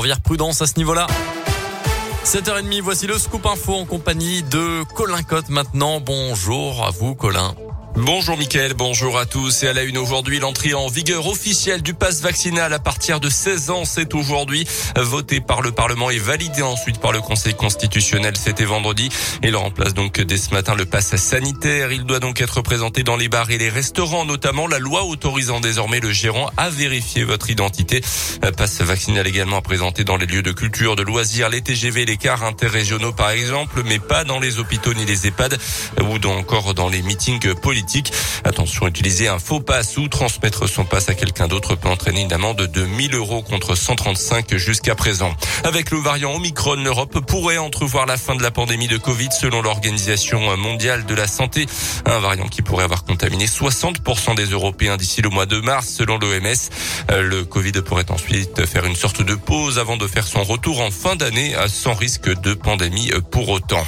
Rivière prudence à ce niveau-là. 7h30, voici le scoop info en compagnie de Colin Cotte maintenant. Bonjour à vous Colin. Bonjour Mickaël, bonjour à tous. Et à la une aujourd'hui, l'entrée en vigueur officielle du pass vaccinal à partir de 16 ans, c'est aujourd'hui voté par le Parlement et validé ensuite par le Conseil constitutionnel. C'était vendredi. Il remplace donc dès ce matin le pass sanitaire. Il doit donc être présenté dans les bars et les restaurants, notamment la loi autorisant désormais le gérant à vérifier votre identité. Pass vaccinal également à présenter dans les lieux de culture, de loisirs, les TGV, les cars interrégionaux par exemple, mais pas dans les hôpitaux ni les EHPAD ou encore dans les meetings politiques. Attention, utiliser un faux passe ou transmettre son passe à quelqu'un d'autre peut entraîner une amende de 1000 euros contre 135 jusqu'à présent. Avec le variant Omicron, l'Europe pourrait entrevoir la fin de la pandémie de Covid selon l'Organisation mondiale de la santé. Un variant qui pourrait avoir contaminé 60% des Européens d'ici le mois de mars selon l'OMS. Le Covid pourrait ensuite faire une sorte de pause avant de faire son retour en fin d'année sans risque de pandémie pour autant.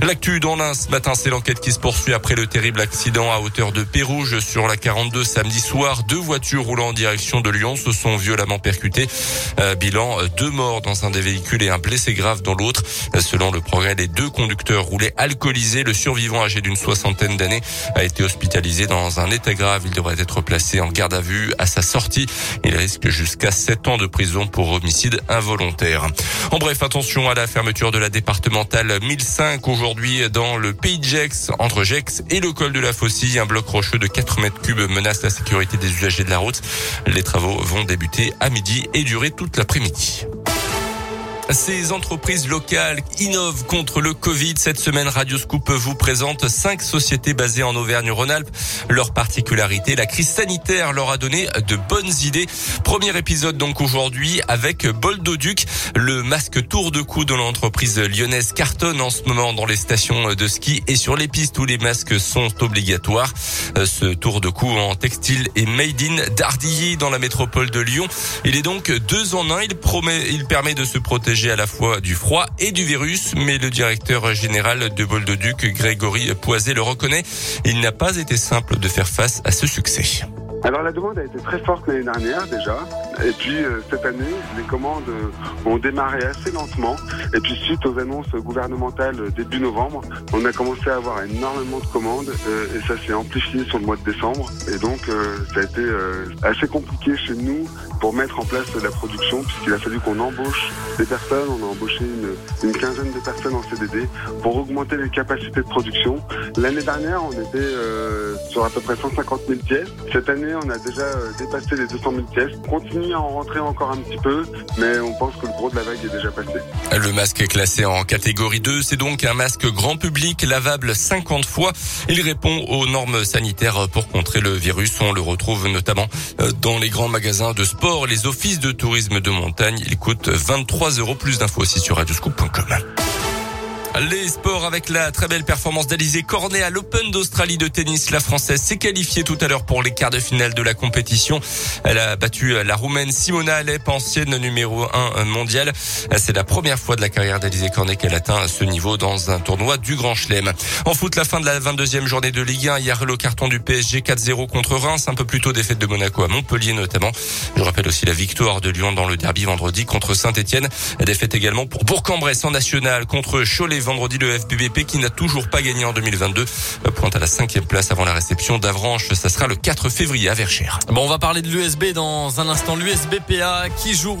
L'actu dans l'Ain ce matin, c'est l'enquête qui se poursuit après le terrible accident à hauteur de Pérouge sur la 42 samedi soir. Deux voitures roulant en direction de Lyon se sont violemment percutées. Euh, bilan, euh, deux morts dans un des véhicules et un blessé grave dans l'autre. Euh, selon le progrès, les deux conducteurs roulaient alcoolisés. Le survivant âgé d'une soixantaine d'années a été hospitalisé dans un état grave. Il devrait être placé en garde à vue à sa sortie. Il risque jusqu'à 7 ans de prison pour homicide involontaire. En bref, attention à la fermeture de la départementale 1005 aujourd'hui dans le pays de Gex, entre Gex et le col de la Faucille. Un bloc rocheux de 4 mètres cubes menace la sécurité des usagers de la route. Les travaux vont débuter à midi et durer toute l'après-midi. Ces entreprises locales innovent contre le Covid. Cette semaine, Radio Scoop vous présente cinq sociétés basées en Auvergne-Rhône-Alpes. Leur particularité, la crise sanitaire leur a donné de bonnes idées. Premier épisode donc aujourd'hui avec Boldoduc, le masque tour de cou de l'entreprise lyonnaise cartonne en ce moment dans les stations de ski et sur les pistes où les masques sont obligatoires. Ce tour de cou en textile est made in Dardilly dans la métropole de Lyon. Il est donc deux en un. Il promet, il permet de se protéger à la fois du froid et du virus, mais le directeur général de Boldoduc, Grégory Poisé, le reconnaît. Il n'a pas été simple de faire face à ce succès. Alors la demande a été très forte l'année dernière déjà, et puis euh, cette année les commandes euh, ont démarré assez lentement, et puis suite aux annonces gouvernementales début novembre, on a commencé à avoir énormément de commandes, euh, et ça s'est amplifié sur le mois de décembre, et donc ça a été assez compliqué chez nous pour mettre en place la production, puisqu'il a fallu qu'on embauche des personnes, on a embauché une, une, quinzaine de personnes en CDD pour augmenter les capacités de production. L'année dernière, on était sur à peu près 150 000 pièces. Cette année, on a déjà euh, dépassé les 200 000 pièces. On continue à en encore un petit peu, mais on pense que le gros de la vague est déjà passé. Le masque est classé en catégorie 2. C'est donc un masque grand public, lavable 50 fois. Il répond aux normes sanitaires pour contrer le virus. On le retrouve notamment euh, dans les grands magasins de sport, les offices de tourisme de montagne. Il coûte 23 euros. Plus d'infos aussi sur radioscoop.com. Les sports avec la très belle performance d'Alizé Cornet à l'Open d'Australie de tennis. La Française s'est qualifiée tout à l'heure pour les quarts de finale de la compétition. Elle a battu la Roumaine Simona Alep, ancienne numéro 1 mondiale. C'est la première fois de la carrière d'Alizé Cornet qu'elle atteint ce niveau dans un tournoi du Grand Chelem. En foot, la fin de la 22e journée de Ligue 1. Hier, le carton du PSG 4-0 contre Reims. Un peu plus tôt, défaite de Monaco à Montpellier notamment. Je rappelle aussi la victoire de Lyon dans le derby vendredi contre Saint-Etienne. Défaite également pour Bourg-en-Bresse en national contre Cholet vendredi le FBBP qui n'a toujours pas gagné en 2022 pointe à la cinquième place avant la réception d'Avranches. Ça sera le 4 février à Verchères. Bon, on va parler de l'USB dans un instant. L'USBPA qui joue